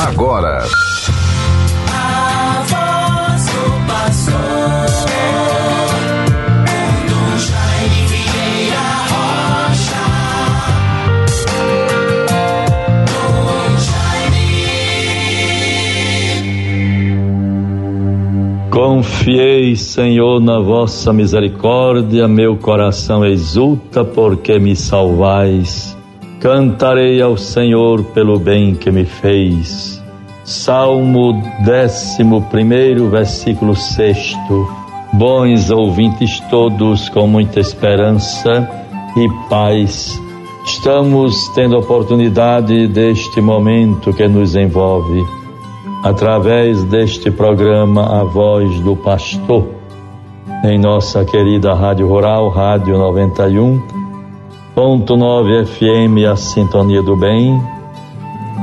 agora. Confiei, Senhor, na vossa misericórdia, meu coração exulta porque me salvais. Cantarei ao Senhor pelo bem que me fez. Salmo 11, versículo 6. Bons ouvintes todos, com muita esperança e paz. Estamos tendo oportunidade deste momento que nos envolve, através deste programa A Voz do Pastor, em nossa querida Rádio Rural, Rádio 91 Ponto 9 FM, a Sintonia do Bem,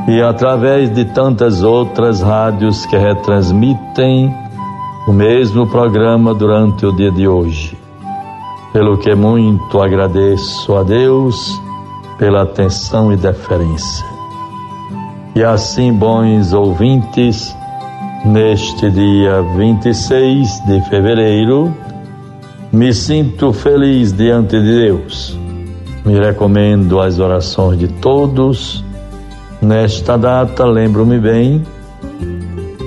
e através de tantas outras rádios que retransmitem o mesmo programa durante o dia de hoje. Pelo que muito agradeço a Deus pela atenção e deferência. E assim, bons ouvintes, neste dia 26 de fevereiro, me sinto feliz diante de Deus me recomendo às orações de todos. Nesta data, lembro-me bem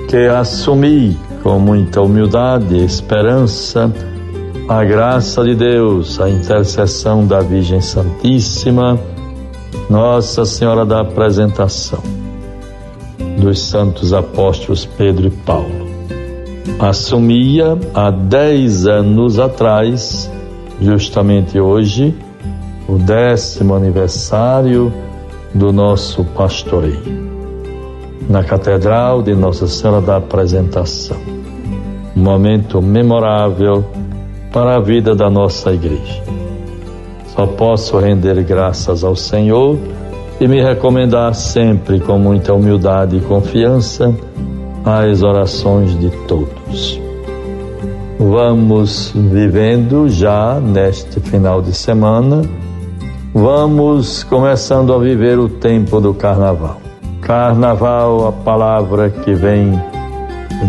que assumi com muita humildade e esperança a graça de Deus, a intercessão da Virgem Santíssima, Nossa Senhora da Apresentação, dos santos apóstolos Pedro e Paulo. Assumia há dez anos atrás, justamente hoje, o décimo aniversário do nosso pastoreio, na Catedral de Nossa Senhora da Apresentação. Um momento memorável para a vida da nossa igreja. Só posso render graças ao Senhor e me recomendar sempre com muita humildade e confiança às orações de todos. Vamos vivendo já neste final de semana Vamos começando a viver o tempo do carnaval. Carnaval, a palavra que vem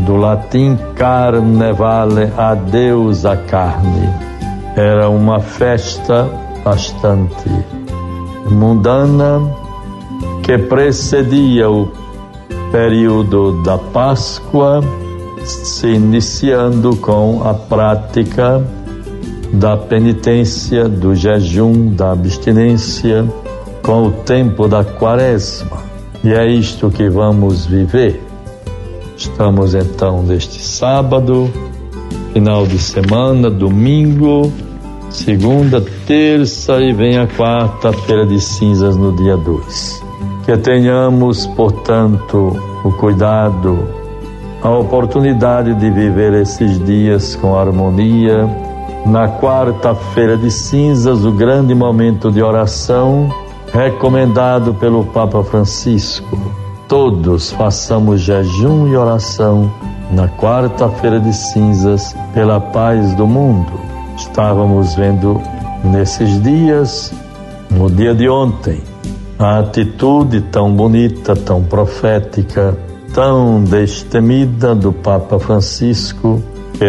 do latim carnevale, adeus à carne. Era uma festa bastante mundana que precedia o período da Páscoa, se iniciando com a prática da penitência, do jejum, da abstinência, com o tempo da quaresma. E é isto que vamos viver. Estamos então neste sábado, final de semana, domingo, segunda, terça e vem a quarta-feira de cinzas no dia 2. Que tenhamos, portanto, o cuidado, a oportunidade de viver esses dias com harmonia, na quarta-feira de cinzas, o grande momento de oração recomendado pelo Papa Francisco. Todos façamos jejum e oração na quarta-feira de cinzas pela paz do mundo. Estávamos vendo nesses dias, no dia de ontem, a atitude tão bonita, tão profética, tão destemida do Papa Francisco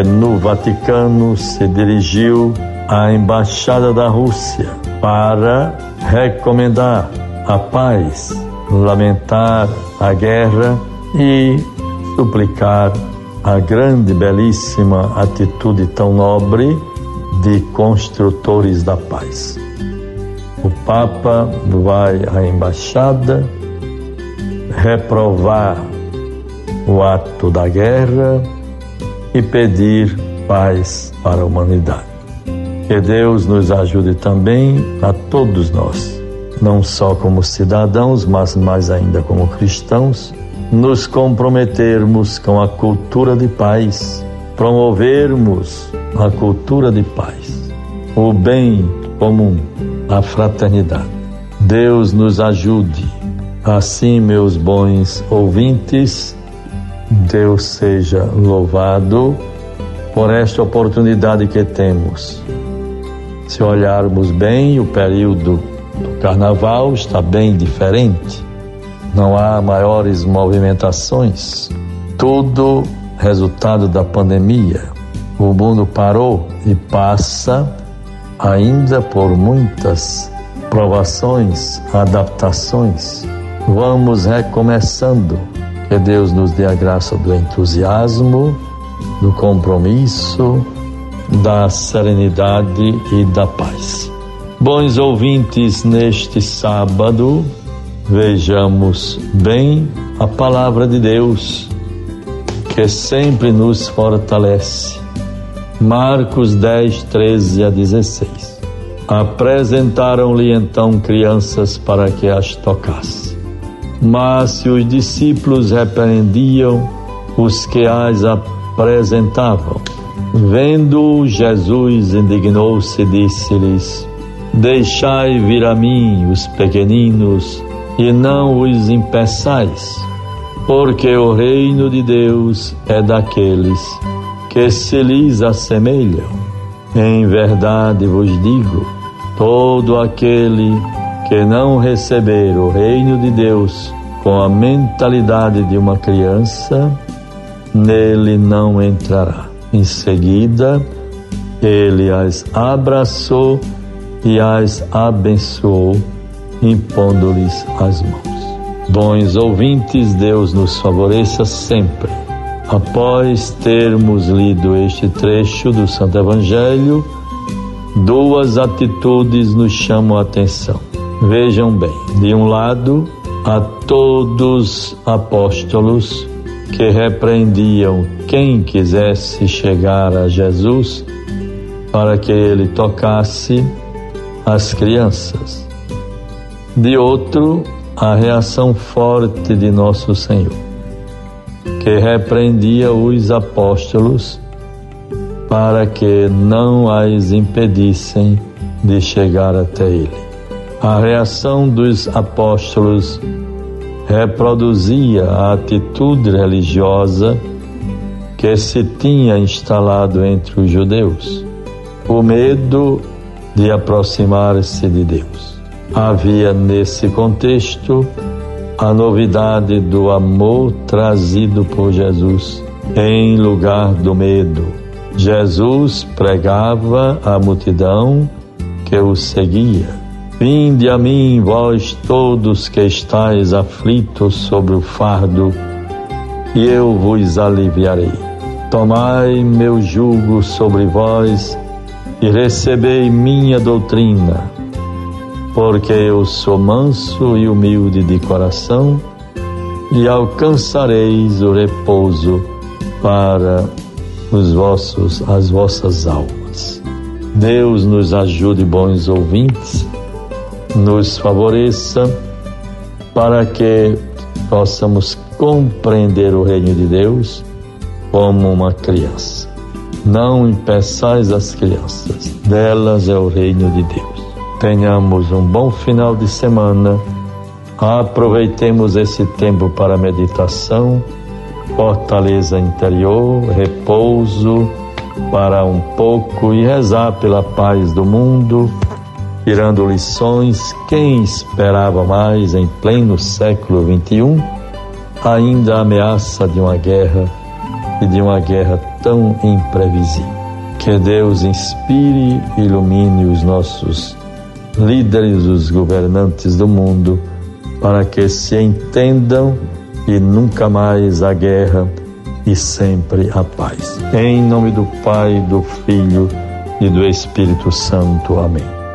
no Vaticano se dirigiu à Embaixada da Rússia para recomendar a paz, lamentar a guerra e suplicar a grande, belíssima atitude tão nobre de construtores da paz. O Papa vai à embaixada reprovar o ato da guerra e pedir paz para a humanidade. Que Deus nos ajude também a todos nós, não só como cidadãos, mas mais ainda como cristãos, nos comprometermos com a cultura de paz, promovermos a cultura de paz, o bem comum, a fraternidade. Deus nos ajude. Assim, meus bons ouvintes, Deus seja louvado por esta oportunidade que temos. Se olharmos bem, o período do carnaval está bem diferente. não há maiores movimentações. Tudo resultado da pandemia. O mundo parou e passa ainda por muitas provações, adaptações. Vamos recomeçando. Que Deus nos dê a graça do entusiasmo, do compromisso, da serenidade e da paz. Bons ouvintes, neste sábado, vejamos bem a palavra de Deus, que sempre nos fortalece. Marcos 10, 13 a 16. Apresentaram-lhe então crianças para que as tocasse. Mas se os discípulos repreendiam os que as apresentavam, vendo Jesus, indignou-se e disse-lhes: Deixai vir a mim os pequeninos e não os impeçais, porque o reino de Deus é daqueles que se lhes assemelham. Em verdade vos digo: todo aquele que não receber o reino de Deus com a mentalidade de uma criança, nele não entrará. Em seguida, ele as abraçou e as abençoou, impondo-lhes as mãos. Bons ouvintes, Deus nos favoreça sempre. Após termos lido este trecho do Santo Evangelho, duas atitudes nos chamam a atenção. Vejam bem, de um lado, a todos apóstolos que repreendiam quem quisesse chegar a Jesus para que ele tocasse as crianças. De outro, a reação forte de nosso Senhor, que repreendia os apóstolos para que não as impedissem de chegar até ele. A reação dos apóstolos reproduzia a atitude religiosa que se tinha instalado entre os judeus. O medo de aproximar-se de Deus. Havia nesse contexto a novidade do amor trazido por Jesus em lugar do medo. Jesus pregava à multidão que o seguia. Vinde a mim, vós todos que estáis aflitos sobre o fardo, e eu vos aliviarei. Tomai meu jugo sobre vós e recebei minha doutrina, porque eu sou manso e humilde de coração, e alcançareis o repouso para os vossos as vossas almas. Deus nos ajude, bons ouvintes, nos favoreça para que possamos compreender o reino de Deus como uma criança. Não impeçais as crianças, delas é o reino de Deus. Tenhamos um bom final de semana. Aproveitemos esse tempo para meditação, fortaleza interior, repouso, para um pouco e rezar pela paz do mundo, tirando lições. Quem esperava mais em pleno século XXI? Ainda a ameaça de uma guerra e de uma guerra tão imprevisível. Que Deus inspire e ilumine os nossos líderes, os governantes do mundo, para que se entendam e nunca mais a guerra e sempre a paz. Em nome do Pai, do Filho e do Espírito Santo. Amém.